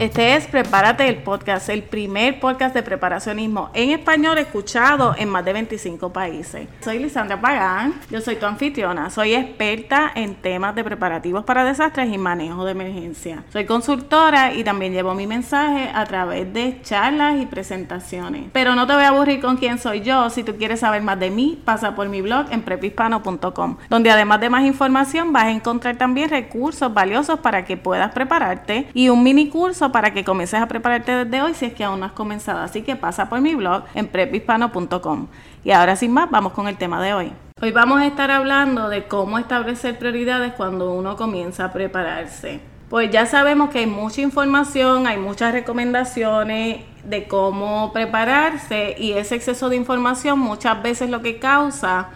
Este es Prepárate el Podcast, el primer podcast de preparacionismo en español escuchado en más de 25 países. Soy Lisandra Pagán, yo soy tu anfitriona, soy experta en temas de preparativos para desastres y manejo de emergencia. Soy consultora y también llevo mi mensaje a través de charlas y presentaciones. Pero no te voy a aburrir con quién soy yo, si tú quieres saber más de mí, pasa por mi blog en prepispano.com, donde además de más información vas a encontrar también recursos valiosos para que puedas prepararte y un mini curso para que comiences a prepararte desde hoy si es que aún no has comenzado. Así que pasa por mi blog en prephispano.com. Y ahora sin más, vamos con el tema de hoy. Hoy vamos a estar hablando de cómo establecer prioridades cuando uno comienza a prepararse. Pues ya sabemos que hay mucha información, hay muchas recomendaciones de cómo prepararse y ese exceso de información muchas veces lo que causa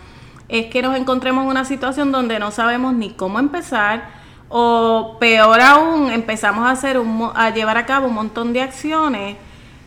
es que nos encontremos en una situación donde no sabemos ni cómo empezar, o peor aún, empezamos a hacer a llevar a cabo un montón de acciones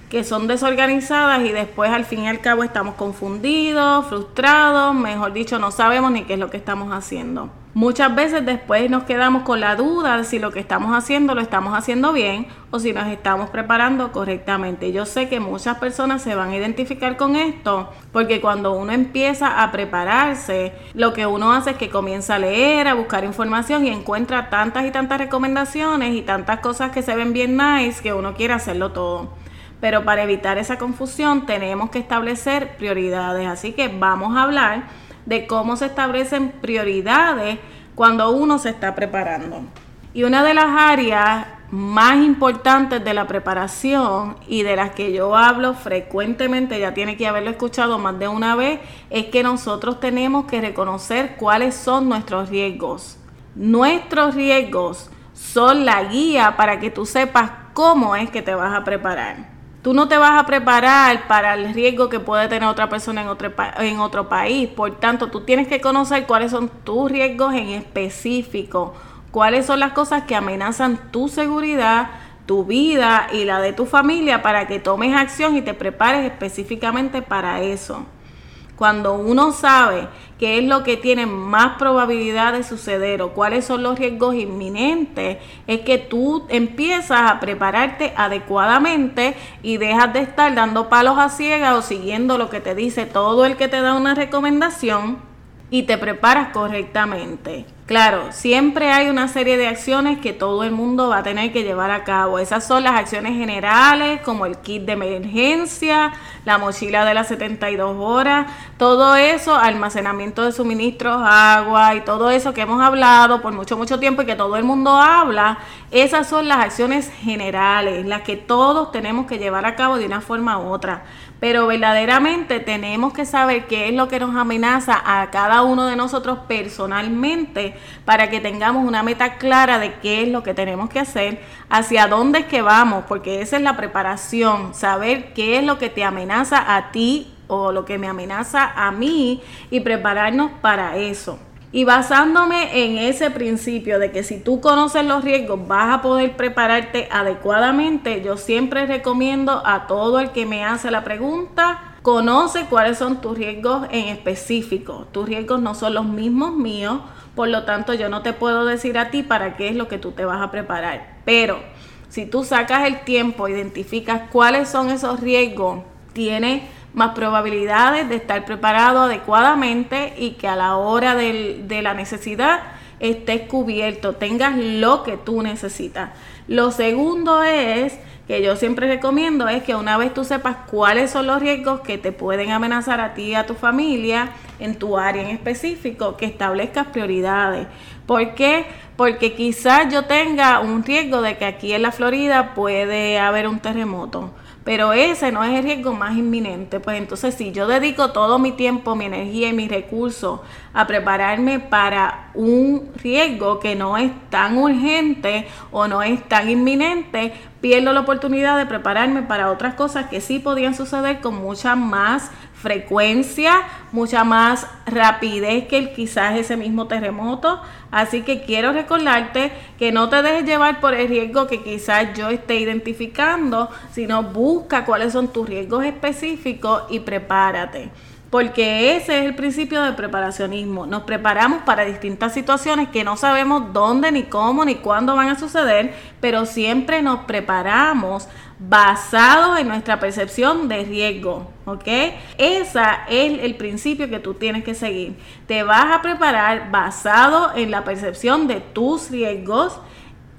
que son desorganizadas y después al fin y al cabo estamos confundidos, frustrados, mejor dicho, no sabemos ni qué es lo que estamos haciendo. Muchas veces después nos quedamos con la duda de si lo que estamos haciendo lo estamos haciendo bien o si nos estamos preparando correctamente. Yo sé que muchas personas se van a identificar con esto porque cuando uno empieza a prepararse, lo que uno hace es que comienza a leer, a buscar información y encuentra tantas y tantas recomendaciones y tantas cosas que se ven bien nice que uno quiere hacerlo todo. Pero para evitar esa confusión tenemos que establecer prioridades. Así que vamos a hablar de cómo se establecen prioridades cuando uno se está preparando. Y una de las áreas más importantes de la preparación y de las que yo hablo frecuentemente, ya tiene que haberlo escuchado más de una vez, es que nosotros tenemos que reconocer cuáles son nuestros riesgos. Nuestros riesgos son la guía para que tú sepas cómo es que te vas a preparar. Tú no te vas a preparar para el riesgo que puede tener otra persona en otro, en otro país. Por tanto, tú tienes que conocer cuáles son tus riesgos en específico, cuáles son las cosas que amenazan tu seguridad, tu vida y la de tu familia para que tomes acción y te prepares específicamente para eso. Cuando uno sabe qué es lo que tiene más probabilidad de suceder o cuáles son los riesgos inminentes, es que tú empiezas a prepararte adecuadamente y dejas de estar dando palos a ciegas o siguiendo lo que te dice todo el que te da una recomendación y te preparas correctamente. Claro, siempre hay una serie de acciones que todo el mundo va a tener que llevar a cabo. Esas son las acciones generales, como el kit de emergencia, la mochila de las 72 horas, todo eso, almacenamiento de suministros, agua y todo eso que hemos hablado por mucho, mucho tiempo y que todo el mundo habla. Esas son las acciones generales, las que todos tenemos que llevar a cabo de una forma u otra. Pero verdaderamente tenemos que saber qué es lo que nos amenaza a cada uno de nosotros personalmente para que tengamos una meta clara de qué es lo que tenemos que hacer, hacia dónde es que vamos, porque esa es la preparación, saber qué es lo que te amenaza a ti o lo que me amenaza a mí y prepararnos para eso. Y basándome en ese principio de que si tú conoces los riesgos vas a poder prepararte adecuadamente, yo siempre recomiendo a todo el que me hace la pregunta, conoce cuáles son tus riesgos en específico. Tus riesgos no son los mismos míos, por lo tanto, yo no te puedo decir a ti para qué es lo que tú te vas a preparar. Pero si tú sacas el tiempo, identificas cuáles son esos riesgos, tienes más probabilidades de estar preparado adecuadamente y que a la hora de la necesidad estés cubierto, tengas lo que tú necesitas. Lo segundo es que yo siempre recomiendo es que una vez tú sepas cuáles son los riesgos que te pueden amenazar a ti y a tu familia en tu área en específico, que establezcas prioridades. ¿Por qué? Porque quizás yo tenga un riesgo de que aquí en la Florida puede haber un terremoto pero ese no es el riesgo más inminente. Pues entonces si yo dedico todo mi tiempo, mi energía y mis recursos a prepararme para un riesgo que no es tan urgente o no es tan inminente, pierdo la oportunidad de prepararme para otras cosas que sí podían suceder con mucha más frecuencia, mucha más rapidez que el, quizás ese mismo terremoto. Así que quiero recordarte que no te dejes llevar por el riesgo que quizás yo esté identificando, sino busca cuáles son tus riesgos específicos y prepárate. porque ese es el principio del preparacionismo. Nos preparamos para distintas situaciones que no sabemos dónde, ni cómo, ni cuándo van a suceder, pero siempre nos preparamos basados en nuestra percepción de riesgo, ¿ok? Ese es el principio que tú tienes que seguir. Te vas a preparar basado en la percepción de tus riesgos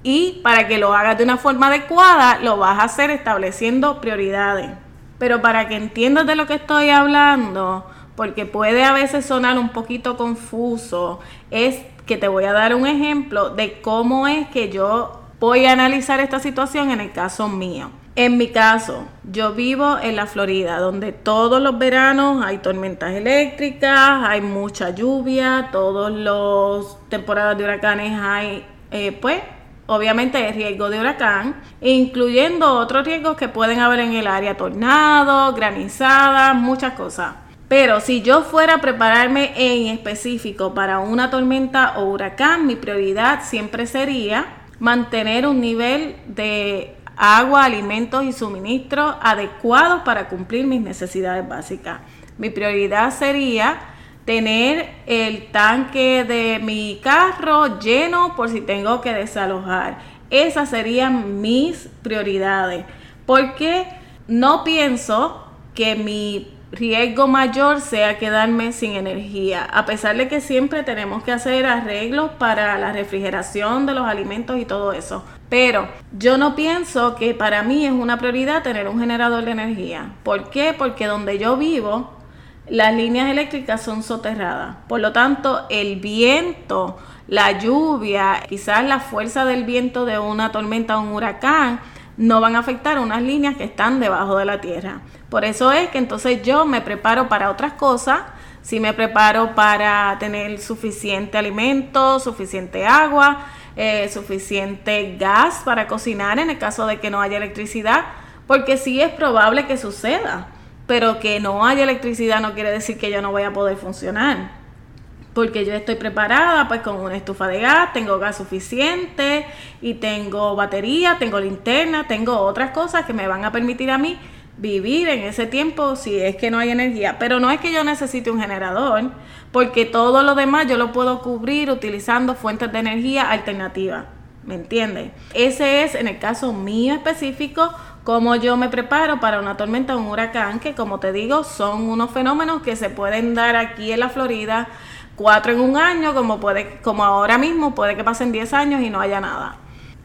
y para que lo hagas de una forma adecuada, lo vas a hacer estableciendo prioridades. Pero para que entiendas de lo que estoy hablando, porque puede a veces sonar un poquito confuso, es que te voy a dar un ejemplo de cómo es que yo voy a analizar esta situación en el caso mío. En mi caso, yo vivo en la Florida, donde todos los veranos hay tormentas eléctricas, hay mucha lluvia, todos los temporadas de huracanes hay, eh, pues, obviamente el riesgo de huracán, incluyendo otros riesgos que pueden haber en el área, tornado, granizada, muchas cosas. Pero si yo fuera a prepararme en específico para una tormenta o huracán, mi prioridad siempre sería mantener un nivel de agua, alimentos y suministros adecuados para cumplir mis necesidades básicas. Mi prioridad sería tener el tanque de mi carro lleno por si tengo que desalojar. Esas serían mis prioridades. Porque no pienso que mi riesgo mayor sea quedarme sin energía, a pesar de que siempre tenemos que hacer arreglos para la refrigeración de los alimentos y todo eso. Pero yo no pienso que para mí es una prioridad tener un generador de energía. ¿Por qué? Porque donde yo vivo las líneas eléctricas son soterradas. Por lo tanto, el viento, la lluvia, quizás la fuerza del viento de una tormenta o un huracán no van a afectar unas líneas que están debajo de la tierra. Por eso es que entonces yo me preparo para otras cosas. Si me preparo para tener suficiente alimento, suficiente agua, eh, suficiente gas para cocinar en el caso de que no haya electricidad, porque sí es probable que suceda pero que no haya electricidad no quiere decir que yo no voy a poder funcionar. Porque yo estoy preparada pues con una estufa de gas, tengo gas suficiente y tengo batería, tengo linterna, tengo otras cosas que me van a permitir a mí vivir en ese tiempo si es que no hay energía. Pero no es que yo necesite un generador, porque todo lo demás yo lo puedo cubrir utilizando fuentes de energía alternativas. ¿Me entiendes? Ese es en el caso mío específico cómo yo me preparo para una tormenta o un huracán, que como te digo, son unos fenómenos que se pueden dar aquí en la Florida, cuatro en un año, como, puede, como ahora mismo, puede que pasen 10 años y no haya nada.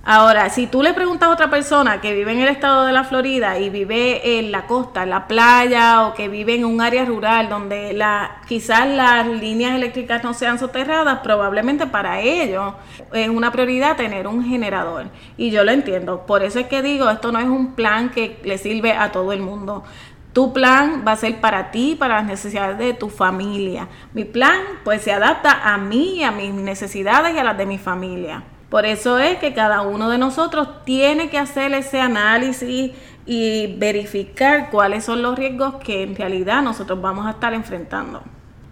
Ahora, si tú le preguntas a otra persona que vive en el estado de la Florida y vive en la costa, en la playa o que vive en un área rural donde la, quizás las líneas eléctricas no sean soterradas, probablemente para ellos es una prioridad tener un generador. Y yo lo entiendo. Por eso es que digo, esto no es un plan que le sirve a todo el mundo. Tu plan va a ser para ti, para las necesidades de tu familia. Mi plan pues se adapta a mí, a mis necesidades y a las de mi familia. Por eso es que cada uno de nosotros tiene que hacer ese análisis y verificar cuáles son los riesgos que en realidad nosotros vamos a estar enfrentando.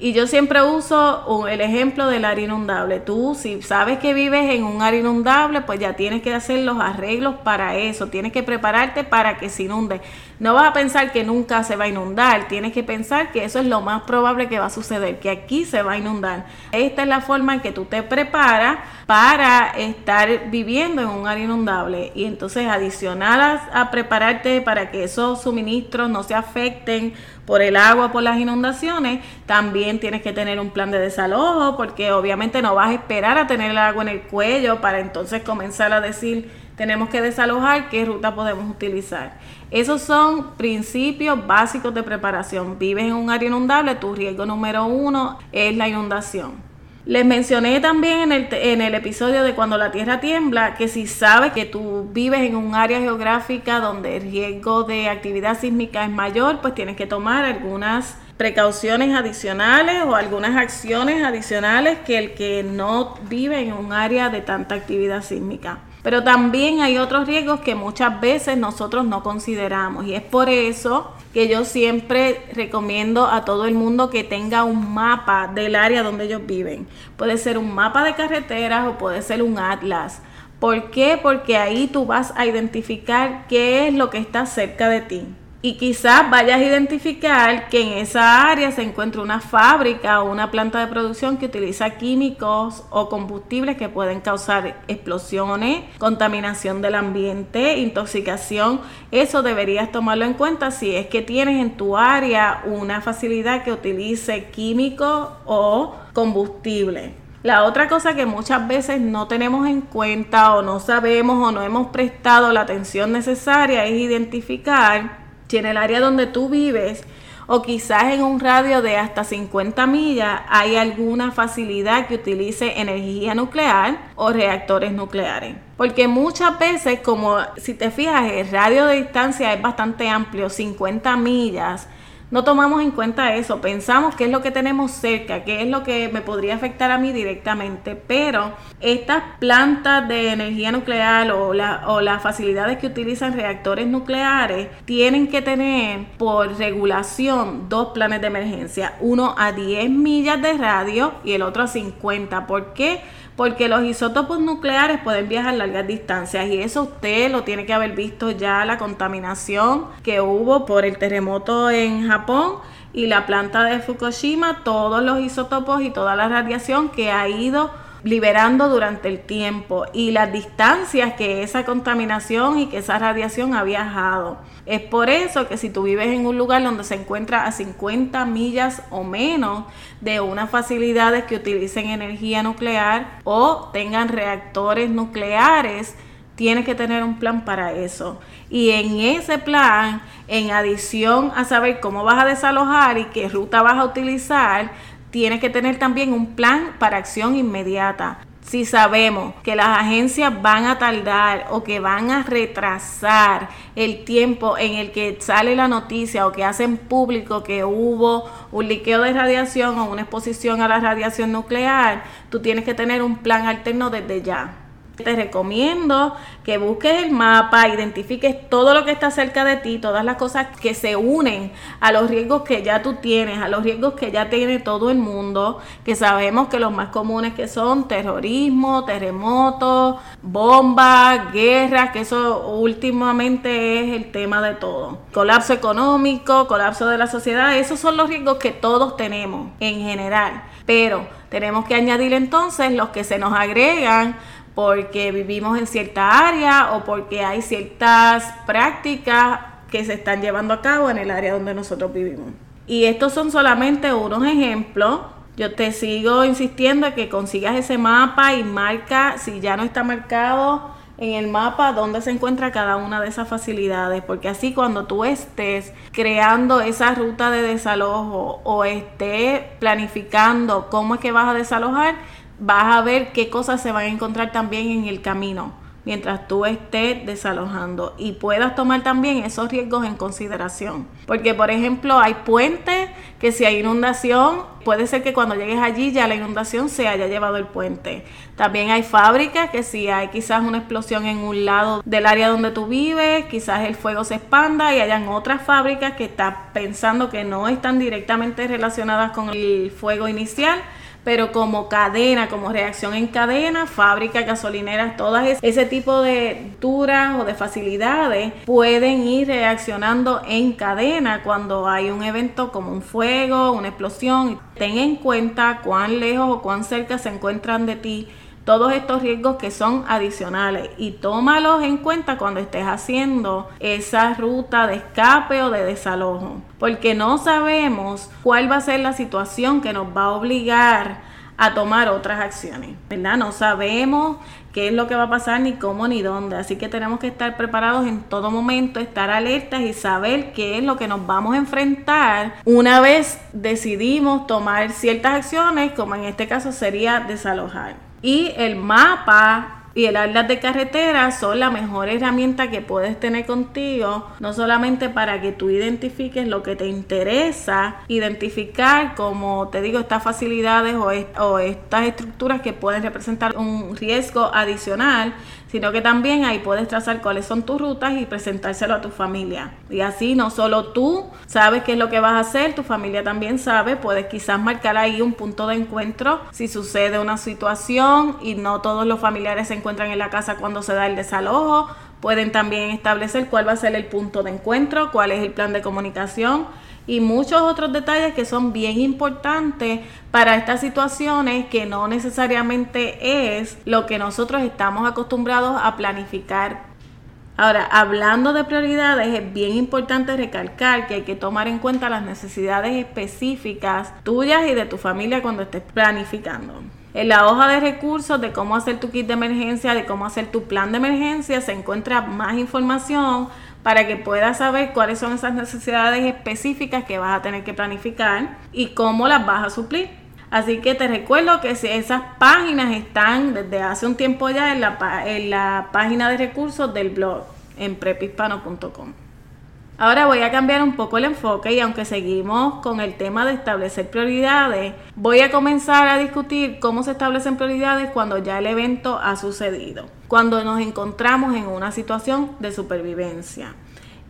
Y yo siempre uso el ejemplo del área inundable. Tú, si sabes que vives en un área inundable, pues ya tienes que hacer los arreglos para eso. Tienes que prepararte para que se inunde. No vas a pensar que nunca se va a inundar. Tienes que pensar que eso es lo más probable que va a suceder, que aquí se va a inundar. Esta es la forma en que tú te preparas para estar viviendo en un área inundable. Y entonces, adicional a prepararte para que esos suministros no se afecten por el agua, por las inundaciones, también tienes que tener un plan de desalojo, porque obviamente no vas a esperar a tener el agua en el cuello para entonces comenzar a decir, tenemos que desalojar, qué ruta podemos utilizar. Esos son principios básicos de preparación. Vives en un área inundable, tu riesgo número uno es la inundación. Les mencioné también en el, en el episodio de cuando la tierra tiembla que si sabes que tú vives en un área geográfica donde el riesgo de actividad sísmica es mayor, pues tienes que tomar algunas precauciones adicionales o algunas acciones adicionales que el que no vive en un área de tanta actividad sísmica. Pero también hay otros riesgos que muchas veces nosotros no consideramos y es por eso que yo siempre recomiendo a todo el mundo que tenga un mapa del área donde ellos viven. Puede ser un mapa de carreteras o puede ser un atlas. ¿Por qué? Porque ahí tú vas a identificar qué es lo que está cerca de ti. Y quizás vayas a identificar que en esa área se encuentra una fábrica o una planta de producción que utiliza químicos o combustibles que pueden causar explosiones, contaminación del ambiente, intoxicación. Eso deberías tomarlo en cuenta si es que tienes en tu área una facilidad que utilice químicos o combustible. La otra cosa que muchas veces no tenemos en cuenta o no sabemos o no hemos prestado la atención necesaria es identificar si en el área donde tú vives o quizás en un radio de hasta 50 millas hay alguna facilidad que utilice energía nuclear o reactores nucleares. Porque muchas veces, como si te fijas, el radio de distancia es bastante amplio, 50 millas no tomamos en cuenta eso, pensamos qué es lo que tenemos cerca, qué es lo que me podría afectar a mí directamente, pero estas plantas de energía nuclear o, las facilidades que utilizan reactores nucleares tienen que tener por regulación dos planes de emergencia, uno a 10 millas de radio y el otro a 50. ¿Por qué? Porque los isótopos nucleares pueden viajar largas distancias y eso usted lo tiene que haber visto ya la contaminación que hubo por el terremoto en Japón y la planta de Fukushima, todos los isótopos y toda la radiación que ha ido liberando durante el tiempo y las distancias que esa contaminación y que esa radiación ha viajado. Es por eso que si tú vives en un lugar donde se encuentra a 50 millas o menos de unas facilidades que utilicen energía nuclear o tengan reactores nucleares, tienes que tener un plan para eso. Y en ese plan, en adición a saber cómo vas a desalojar y qué ruta vas a utilizar, tiene que tener también un plan para acción inmediata. Si sabemos que las agencias van a tardar o que van a retrasar el tiempo en el que sale la noticia o que hacen público que hubo un liqueo de radiación o una exposición a la radiación nuclear, tú tienes que tener un plan alterno desde ya. Te recomiendo que busques el mapa, identifiques todo lo que está cerca de ti, todas las cosas que se unen a los riesgos que ya tú tienes, a los riesgos que ya tiene todo el mundo, que sabemos que los más comunes que son terrorismo, terremotos, bombas, guerras, que eso últimamente es el tema de todo. Colapso económico, colapso de la sociedad, esos son los riesgos que todos tenemos en general, pero tenemos que añadir entonces los que se nos agregan porque vivimos en cierta área o porque hay ciertas prácticas que se están llevando a cabo en el área donde nosotros vivimos. Y estos son solamente unos ejemplos. Yo te sigo insistiendo en que consigas ese mapa y marca, si ya no está marcado en el mapa, dónde se encuentra cada una de esas facilidades, porque así cuando tú estés creando esa ruta de desalojo o estés planificando cómo es que vas a desalojar, vas a ver qué cosas se van a encontrar también en el camino mientras tú estés desalojando y puedas tomar también esos riesgos en consideración. Porque, por ejemplo, hay puentes que si hay inundación, puede ser que cuando llegues allí ya la inundación se haya llevado el puente. También hay fábricas que si hay quizás una explosión en un lado del área donde tú vives, quizás el fuego se expanda y hayan otras fábricas que estás pensando que no están directamente relacionadas con el fuego inicial pero como cadena, como reacción en cadena, fábricas, gasolineras, todas ese tipo de duras o de facilidades pueden ir reaccionando en cadena cuando hay un evento como un fuego, una explosión. Ten en cuenta cuán lejos o cuán cerca se encuentran de ti todos estos riesgos que son adicionales y tómalos en cuenta cuando estés haciendo esa ruta de escape o de desalojo, porque no sabemos cuál va a ser la situación que nos va a obligar a tomar otras acciones, ¿verdad? No sabemos qué es lo que va a pasar, ni cómo, ni dónde. Así que tenemos que estar preparados en todo momento, estar alertas y saber qué es lo que nos vamos a enfrentar una vez decidimos tomar ciertas acciones, como en este caso sería desalojar. Y el mapa y el atlas de carretera son la mejor herramienta que puedes tener contigo, no solamente para que tú identifiques lo que te interesa, identificar, como te digo, estas facilidades o, o estas estructuras que pueden representar un riesgo adicional, sino que también ahí puedes trazar cuáles son tus rutas y presentárselo a tu familia. Y así no solo tú sabes qué es lo que vas a hacer, tu familia también sabe, puedes quizás marcar ahí un punto de encuentro si sucede una situación y no todos los familiares se encuentran en la casa cuando se da el desalojo, Pueden también establecer cuál va a ser el punto de encuentro, cuál es el plan de comunicación y muchos otros detalles que son bien importantes para estas situaciones que no necesariamente es lo que nosotros estamos acostumbrados a planificar Ahora, hablando de prioridades, es bien importante recalcar que hay que tomar en cuenta las necesidades específicas tuyas y de tu familia cuando estés planificando. En la hoja de recursos de cómo hacer tu kit de emergencia, de cómo hacer tu plan de emergencia, se encuentra más información para que puedas saber cuáles son esas necesidades específicas que vas a tener que planificar y cómo las vas a suplir. Así que te recuerdo que esas páginas están desde hace un tiempo ya en la, página de recursos del blog en prepispano.com. Ahora voy a cambiar un poco el enfoque y aunque seguimos con el tema de establecer prioridades, voy a comenzar a discutir cómo se establecen prioridades cuando ya el evento ha sucedido, cuando nos encontramos en una situación de supervivencia.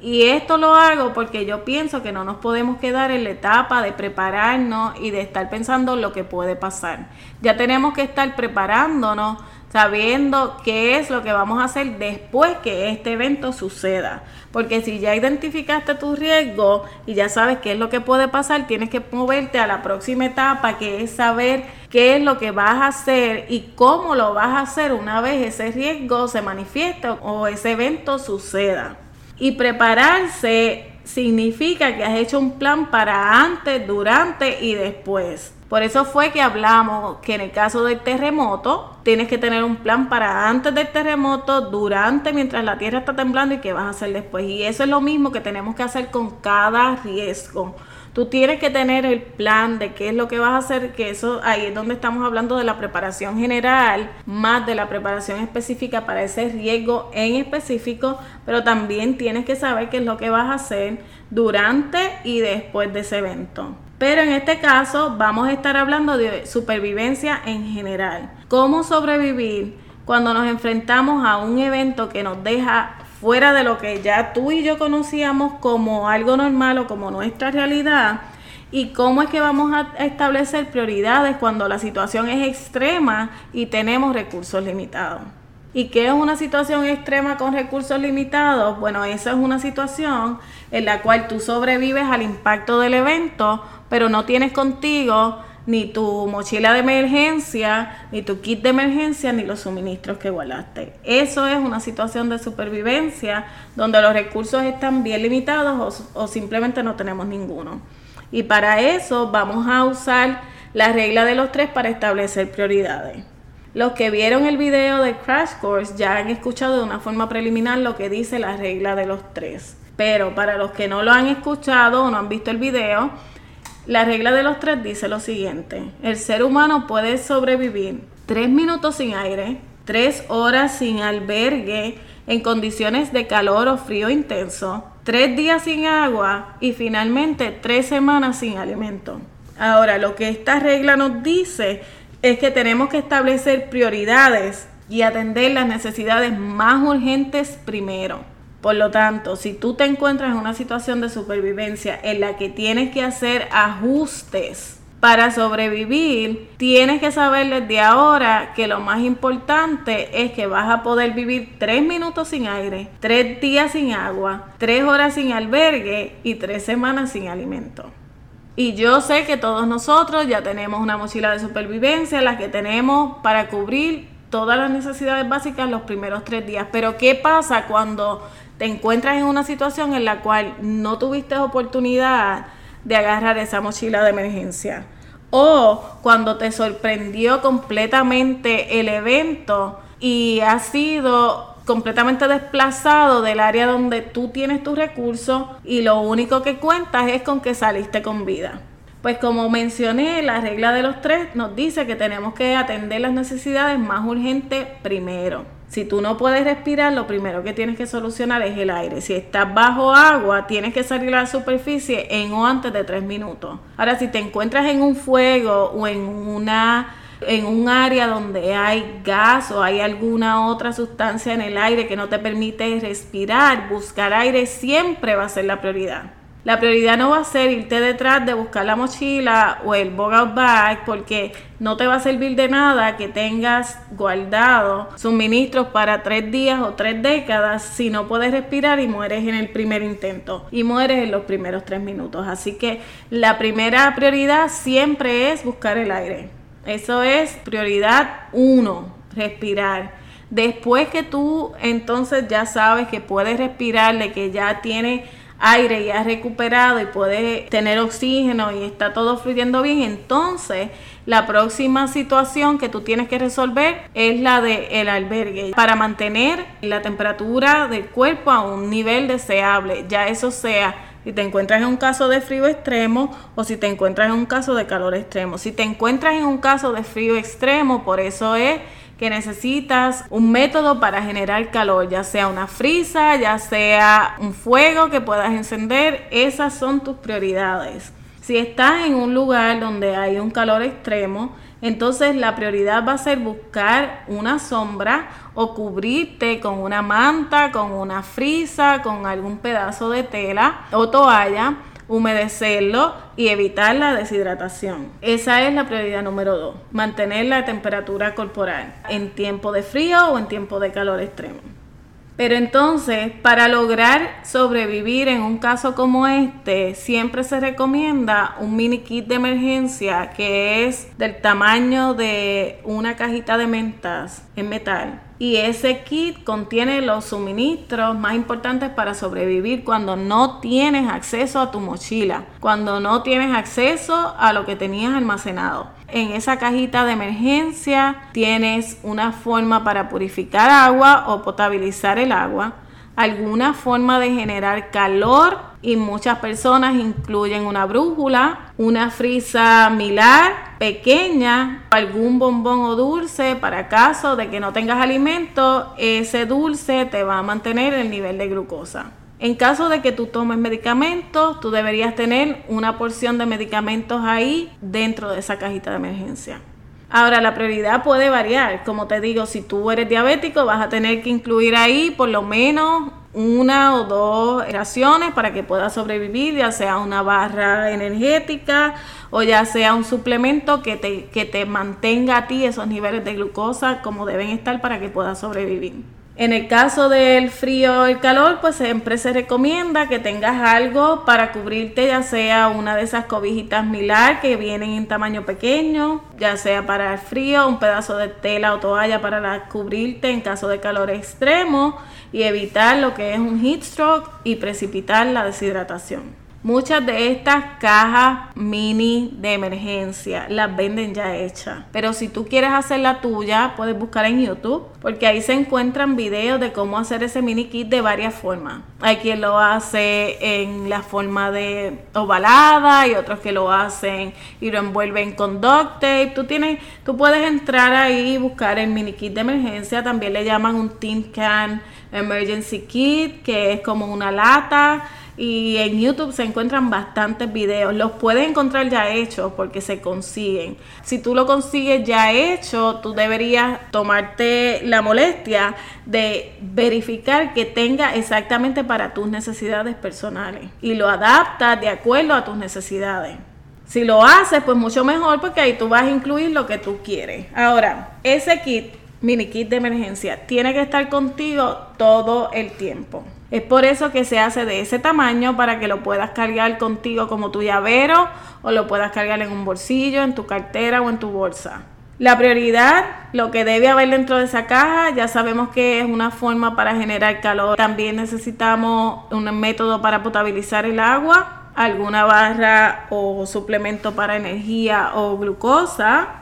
Y esto lo hago porque yo pienso que no nos podemos quedar en la etapa de prepararnos y de estar pensando lo que puede pasar. Ya tenemos que estar preparándonos sabiendo qué es lo que vamos a hacer después que este evento suceda. Porque si ya identificaste tu riesgo y ya sabes qué es lo que puede pasar, tienes que moverte a la próxima etapa, que es saber qué es lo que vas a hacer y cómo lo vas a hacer una vez ese riesgo se manifieste o ese evento suceda. Y prepararse significa que has hecho un plan para antes, durante y después. Por eso fue que hablamos que en el caso del terremoto tienes que tener un plan para antes del terremoto, durante, mientras la tierra está temblando y qué vas a hacer después. Y eso es lo mismo que tenemos que hacer con cada riesgo. Tú tienes que tener el plan de qué es lo que vas a hacer, que eso ahí es donde estamos hablando de la preparación general, más de la preparación específica para ese riesgo en específico, pero también tienes que saber qué es lo que vas a hacer durante y después de ese evento. Pero en este caso vamos a estar hablando de supervivencia en general. ¿Cómo sobrevivir cuando nos enfrentamos a un evento que nos deja fuera de lo que ya tú y yo conocíamos como algo normal o como nuestra realidad y cómo es que vamos a establecer prioridades cuando la situación es extrema y tenemos recursos limitados. ¿Y qué es una situación extrema con recursos limitados? Bueno, esa es una situación en la cual tú sobrevives al impacto del evento, pero no tienes contigo ni tu mochila de emergencia, ni tu kit de emergencia, ni los suministros que guardaste. Eso es una situación de supervivencia donde los recursos están bien limitados o, simplemente no tenemos ninguno. Y para eso vamos a usar la regla de los tres para establecer prioridades. Los que vieron el video de Crash Course ya han escuchado de una forma preliminar lo que dice la regla de los tres. Pero para los que no lo han escuchado o no han visto el video, la regla de los tres dice lo siguiente, el ser humano puede sobrevivir tres minutos sin aire, tres horas sin albergue en condiciones de calor o frío intenso, tres días sin agua y finalmente tres semanas sin alimento. Ahora, lo que esta regla nos dice es que tenemos que establecer prioridades y atender las necesidades más urgentes primero. Por lo tanto, si tú te encuentras en una situación de supervivencia en la que tienes que hacer ajustes para sobrevivir, tienes que saber desde ahora que lo más importante es que vas a poder vivir tres minutos sin aire, tres días sin agua, tres horas sin albergue y tres semanas sin alimento. Y yo sé que todos nosotros ya tenemos una mochila de supervivencia, la que tenemos para cubrir todas las necesidades básicas los primeros tres días. Pero ¿qué pasa cuando te encuentras en una situación en la cual no tuviste oportunidad de agarrar esa mochila de emergencia. O cuando te sorprendió completamente el evento y has sido completamente desplazado del área donde tú tienes tus recursos y lo único que cuentas es con que saliste con vida. Pues como mencioné, la regla de los tres nos dice que tenemos que atender las necesidades más urgentes primero. Si tú no puedes respirar, lo primero que tienes que solucionar es el aire. Si estás bajo agua, tienes que salir a la superficie en o antes de tres minutos. Ahora, si te encuentras en un fuego o en una en un área donde hay gas o hay alguna otra sustancia en el aire que no te permite respirar, buscar aire siempre va a ser la prioridad. La prioridad no va a ser irte detrás de buscar la mochila o el bug bag porque no te va a servir de nada que tengas guardado suministros para tres días o tres décadas si no puedes respirar y mueres en el primer intento y mueres en los primeros tres minutos. Así que la primera prioridad siempre es buscar el aire. Eso es prioridad uno, respirar. Después que tú entonces ya sabes que puedes respirar, de que ya tienes aire y has recuperado y puedes tener oxígeno y está todo fluyendo bien, entonces la próxima situación que tú tienes que resolver es la del el albergue para mantener la temperatura del cuerpo a un nivel deseable, ya eso sea si te encuentras en un caso de frío extremo o si te encuentras en un caso de calor extremo. Si te encuentras en un caso de frío extremo, por eso es que necesitas un método para generar calor, ya sea una frisa, ya sea un fuego que puedas encender, esas son tus prioridades. Si estás en un lugar donde hay un calor extremo, entonces la prioridad va a ser buscar una sombra o cubrirte con una manta, con una frisa, con algún pedazo de tela o toalla humedecerlo y evitar la deshidratación. Esa es la prioridad número dos, mantener la temperatura corporal en tiempo de frío o en tiempo de calor extremo. Pero entonces, para lograr sobrevivir en un caso como este, siempre se recomienda un mini kit de emergencia que es del tamaño de una cajita de mentas en metal y ese kit contiene los suministros más importantes para sobrevivir cuando no tienes acceso a tu mochila, cuando no tienes acceso a lo que tenías almacenado. En esa cajita de emergencia tienes una forma para purificar agua o potabilizar el agua, alguna forma de generar calor y muchas personas incluyen una brújula, una frisa milar pequeña, algún bombón o dulce para caso de que no tengas alimento, ese dulce te va a mantener el nivel de glucosa. En caso de que tú tomes medicamentos, tú deberías tener una porción de medicamentos ahí dentro de esa cajita de emergencia. Ahora, la prioridad puede variar. Como te digo, si tú eres diabético, vas a tener que incluir ahí por lo menos una o dos raciones para que puedas sobrevivir, ya sea una barra energética o ya sea un suplemento que te, que te mantenga a ti esos niveles de glucosa como deben estar para que puedas sobrevivir. En el caso del frío o el calor, pues siempre se recomienda que tengas algo para cubrirte, ya sea una de esas cobijitas milar que vienen en tamaño pequeño, ya sea para el frío, un pedazo de tela o toalla para cubrirte en caso de calor extremo y evitar lo que es un heat stroke y precipitar la deshidratación. Muchas de estas cajas mini de emergencia las venden ya hechas. Pero si tú quieres hacer la tuya, puedes buscar en YouTube, porque ahí se encuentran videos de cómo hacer ese mini kit de varias formas. Hay quien lo hace en la forma de ovalada y otros que lo hacen y lo envuelven con duct tape. Tú tienes, tú puedes entrar ahí y buscar el mini kit de emergencia. También le llaman un tin can emergency kit, que es como una lata y en YouTube se encuentran bastantes videos. Los puedes encontrar ya hechos porque se consiguen. Si tú lo consigues ya hecho, tú deberías tomarte la molestia de verificar que tenga exactamente para tus necesidades personales y lo adaptas de acuerdo a tus necesidades. Si lo haces, pues mucho mejor porque ahí tú vas a incluir lo que tú quieres. Ahora, ese kit, mini kit de emergencia, tiene que estar contigo todo el tiempo. Es por eso que se hace de ese tamaño para que lo puedas cargar contigo como tu llavero o lo puedas cargar en un bolsillo, en tu cartera o en tu bolsa. La prioridad, lo que debe haber dentro de esa caja, ya sabemos que es una forma para generar calor. También necesitamos un método para potabilizar el agua, alguna barra o suplemento para energía o glucosa.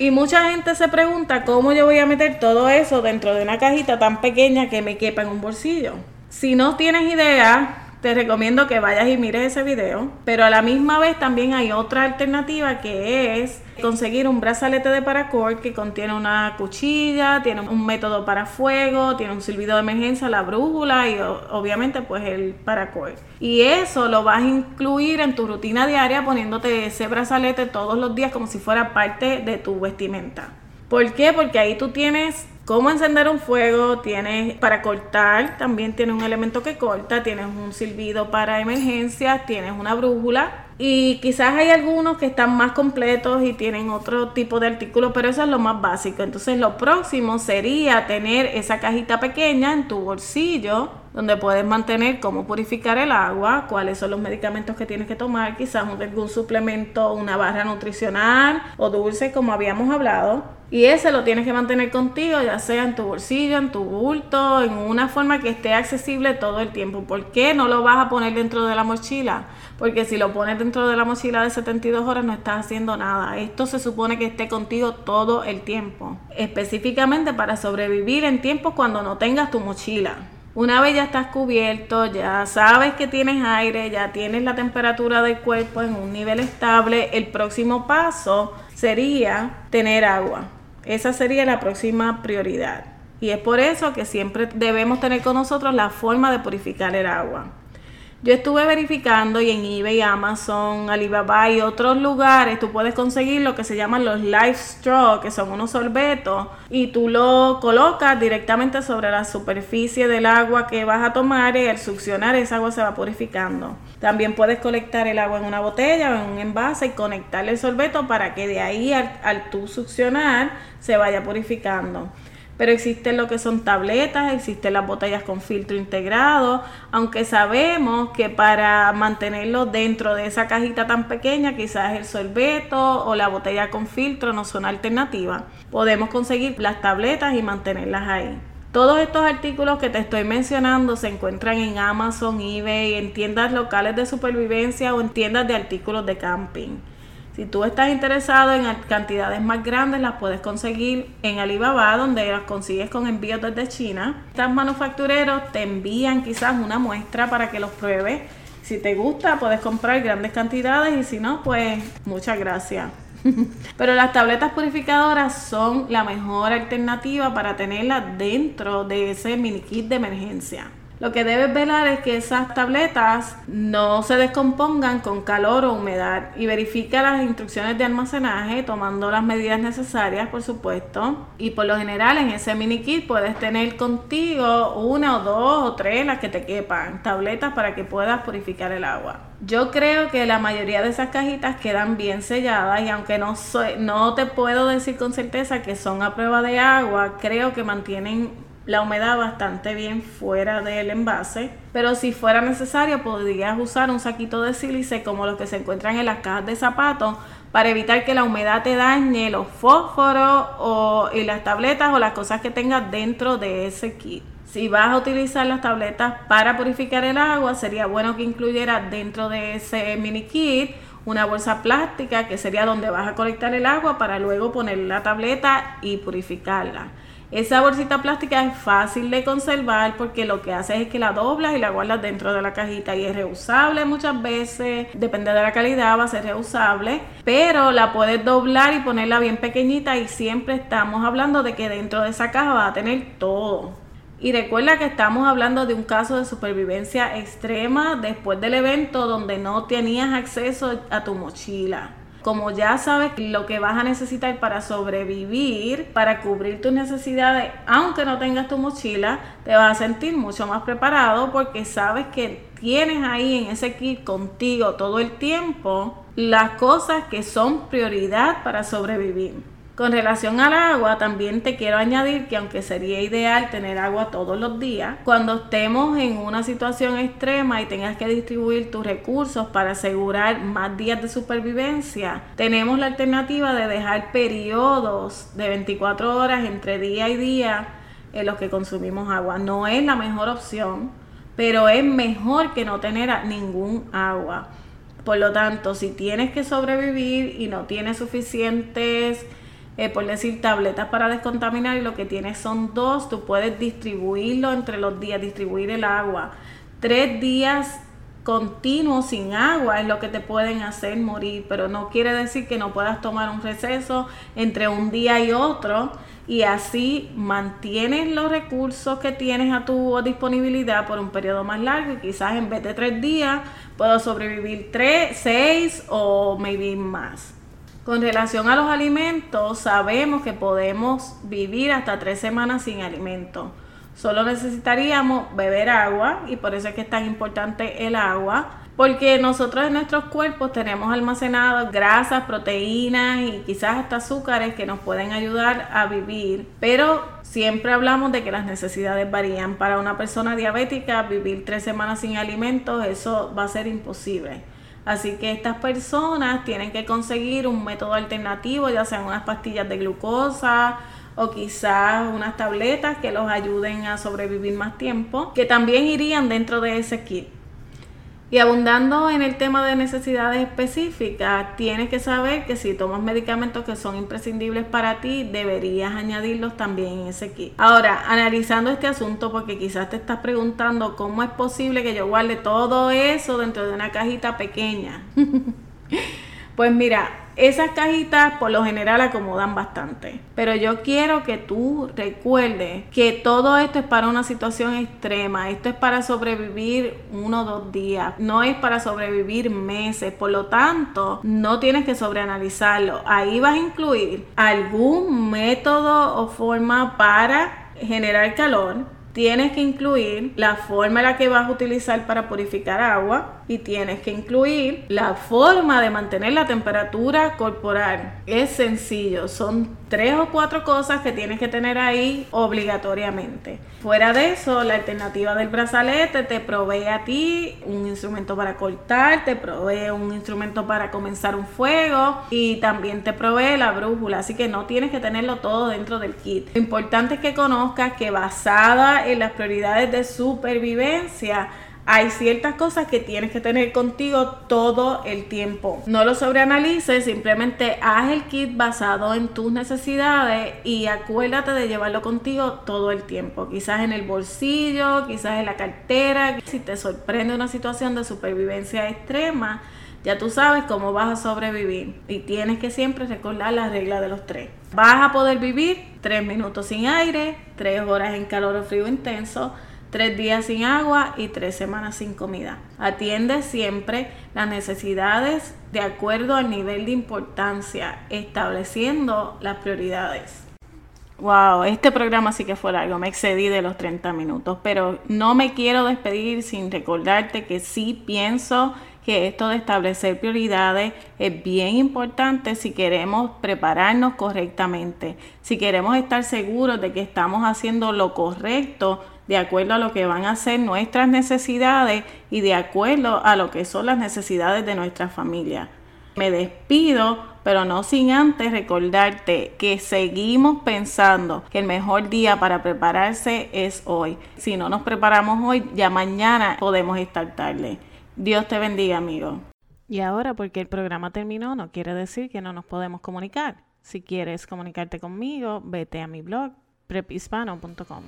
Y mucha gente se pregunta cómo yo voy a meter todo eso dentro de una cajita tan pequeña que me quepa en un bolsillo. Si no tienes idea, te recomiendo que vayas y mires ese video, pero a la misma vez también hay otra alternativa que es conseguir un brazalete de paracord que contiene una cuchilla, tiene un método para fuego, tiene un silbido de emergencia, la brújula y obviamente pues el paracord. Y eso lo vas a incluir en tu rutina diaria poniéndote ese brazalete todos los días como si fuera parte de tu vestimenta. ¿Por qué? Porque ahí tú tienes cómo encender un fuego, tienes para cortar, también tiene un elemento que corta, tienes un silbido para emergencias, tienes una brújula y quizás hay algunos que están más completos y tienen otro tipo de artículo, pero eso es lo más básico. Entonces lo próximo sería tener esa cajita pequeña en tu bolsillo donde puedes mantener cómo purificar el agua, cuáles son los medicamentos que tienes que tomar, quizás algún suplemento, una barra nutricional o dulce como habíamos hablado y ese lo tienes que mantener contigo, ya sea en tu bolsillo, en tu bulto, en una forma que esté accesible todo el tiempo. ¿Por qué no lo vas a poner dentro de la mochila? Porque si lo pones dentro de la mochila de 72 horas no estás haciendo nada. Esto se supone que esté contigo todo el tiempo. Específicamente para sobrevivir en tiempos cuando no tengas tu mochila. Una vez ya estás cubierto, ya sabes que tienes aire, ya tienes la temperatura del cuerpo en un nivel estable, el próximo paso sería tener agua. Esa sería la próxima prioridad. Y es por eso que siempre debemos tener con nosotros la forma de purificar el agua. Yo estuve verificando y en eBay, Amazon, Alibaba y otros lugares tú puedes conseguir lo que se llaman los Life Straw, que son unos sorbetos, y tú lo colocas directamente sobre la superficie del agua que vas a tomar y al succionar esa agua se va purificando. También puedes colectar el agua en una botella o en un envase y conectarle el sorbeto para que de ahí al, al tú succionar se vaya purificando pero existen lo que son tabletas, existen las botellas con filtro integrado, aunque sabemos que para mantenerlo dentro de esa cajita tan pequeña, quizás el sorbeto o la botella con filtro no son alternativas. Podemos conseguir las tabletas y mantenerlas ahí. Todos estos artículos que te estoy mencionando se encuentran en Amazon, eBay, en tiendas locales de supervivencia o en tiendas de artículos de camping. Si tú estás interesado en cantidades más grandes, las puedes conseguir en Alibaba, donde las consigues con envíos desde China. Estos manufactureros te envían quizás una muestra para que los pruebes. Si te gusta, puedes comprar grandes cantidades y si no, pues muchas gracias. Pero las tabletas purificadoras son la mejor alternativa para tenerlas dentro de ese mini kit de emergencia. Lo que debes velar es que esas tabletas no se descompongan con calor o humedad y verifica las instrucciones de almacenaje tomando las medidas necesarias, por supuesto. Y por lo general en ese mini kit puedes tener contigo una o dos o tres las que te quepan, tabletas para que puedas purificar el agua. Yo creo que la mayoría de esas cajitas quedan bien selladas y aunque no, no te puedo decir con certeza que son a prueba de agua, creo que mantienen la humedad bastante bien fuera del envase, pero si fuera necesario podrías usar un saquito de sílice como los que se encuentran en las cajas de zapatos para evitar que la humedad te dañe los fósforos o, y las tabletas o las cosas que tengas dentro de ese kit. Si vas a utilizar las tabletas para purificar el agua, sería bueno que incluyera dentro de ese mini kit una bolsa plástica que sería donde vas a colectar el agua para luego poner la tableta y purificarla. Esa bolsita plástica es fácil de conservar porque lo que haces es que la doblas y la guardas dentro de la cajita y es reusable muchas veces, depende de la calidad va a ser reusable, pero la puedes doblar y ponerla bien pequeñita y siempre estamos hablando de que dentro de esa caja va a tener todo. Y recuerda que estamos hablando de un caso de supervivencia extrema después del evento donde no tenías acceso a tu mochila como ya sabes lo que vas a necesitar para sobrevivir, para cubrir tus necesidades, aunque no tengas tu mochila, te vas a sentir mucho más preparado porque sabes que tienes ahí en ese kit contigo todo el tiempo las cosas que son prioridad para sobrevivir. Con relación al agua, también te quiero añadir que aunque sería ideal tener agua todos los días, cuando estemos en una situación extrema y tengas que distribuir tus recursos para asegurar más días de supervivencia, tenemos la alternativa de dejar periodos de 24 horas entre día y día en los que consumimos agua. No es la mejor opción, pero es mejor que no tener ningún agua. Por lo tanto, si tienes que sobrevivir y no tienes suficientes eh, por decir tabletas para descontaminar y lo que tienes son dos, tú puedes distribuirlo entre los días, distribuir el agua. Tres días continuos sin agua es lo que te pueden hacer morir, pero no quiere decir que no puedas tomar un receso entre un día y otro y así mantienes los recursos que tienes a tu disponibilidad por un periodo más largo y quizás en vez de tres días puedo sobrevivir tres, seis o maybe más. Con relación a los alimentos, sabemos que podemos vivir hasta tres semanas sin alimentos. Solo necesitaríamos beber agua y por eso es que es tan importante el agua, porque nosotros en nuestros cuerpos tenemos almacenadas grasas, proteínas y quizás hasta azúcares que nos pueden ayudar a vivir, pero siempre hablamos de que las necesidades varían. Para una persona diabética vivir tres semanas sin alimentos, eso va a ser imposible. Así que estas personas tienen que conseguir un método alternativo, ya sean unas pastillas de glucosa o quizás unas tabletas que los ayuden a sobrevivir más tiempo, que también irían dentro de ese kit. Y abundando en el tema de necesidades específicas, tienes que saber que si tomas medicamentos que son imprescindibles para ti, deberías añadirlos también en ese kit. Ahora, analizando este asunto, porque quizás te estás preguntando cómo es posible que yo guarde todo eso dentro de una cajita pequeña. pues mira, esas cajitas por lo general acomodan bastante. Pero yo quiero que tú recuerdes que todo esto es para una situación extrema. Esto es para sobrevivir uno o dos días. No es para sobrevivir meses. Por lo tanto, no tienes que sobreanalizarlo. Ahí vas a incluir algún método o forma para generar calor tienes que incluir la forma en la que vas a utilizar para purificar agua y tienes que incluir la forma de mantener la temperatura corporal. Es sencillo, son tres o cuatro cosas que tienes que tener ahí obligatoriamente. Fuera de eso, la alternativa del brazalete te provee a ti un instrumento para cortar, te provee un instrumento para comenzar un fuego y también te provee la brújula, así que no tienes que tenerlo todo dentro del kit. Lo importante es que conozcas que basada en las prioridades de supervivencia, hay ciertas cosas que tienes que tener contigo todo el tiempo. No lo sobreanalices, simplemente haz el kit basado en tus necesidades y acuérdate de llevarlo contigo todo el tiempo. Quizás en el bolsillo, quizás en la cartera. Si te sorprende una situación de supervivencia extrema, ya tú sabes cómo vas a sobrevivir y tienes que siempre recordar la regla de los tres. Vas a poder vivir tres minutos sin aire, tres horas en calor o frío intenso, tres días sin agua y tres semanas sin comida. Atiende siempre las necesidades de acuerdo al nivel de importancia, estableciendo las prioridades. Wow, este programa sí que fue largo, me excedí de los 30 minutos, pero no me quiero despedir sin recordarte que sí pienso que esto de establecer prioridades es bien importante si queremos prepararnos correctamente, si queremos estar seguros de que estamos haciendo lo correcto de acuerdo a lo que van a ser nuestras necesidades y de acuerdo a lo que son las necesidades de nuestra familia. Me despido, pero no sin antes recordarte que seguimos pensando que el mejor día para prepararse es hoy. Si no nos preparamos hoy, ya mañana podemos estar tarde. Dios te bendiga, amigo. Y ahora, porque el programa terminó, no quiere decir que no nos podemos comunicar. Si quieres comunicarte conmigo, vete a mi blog prephispano.com.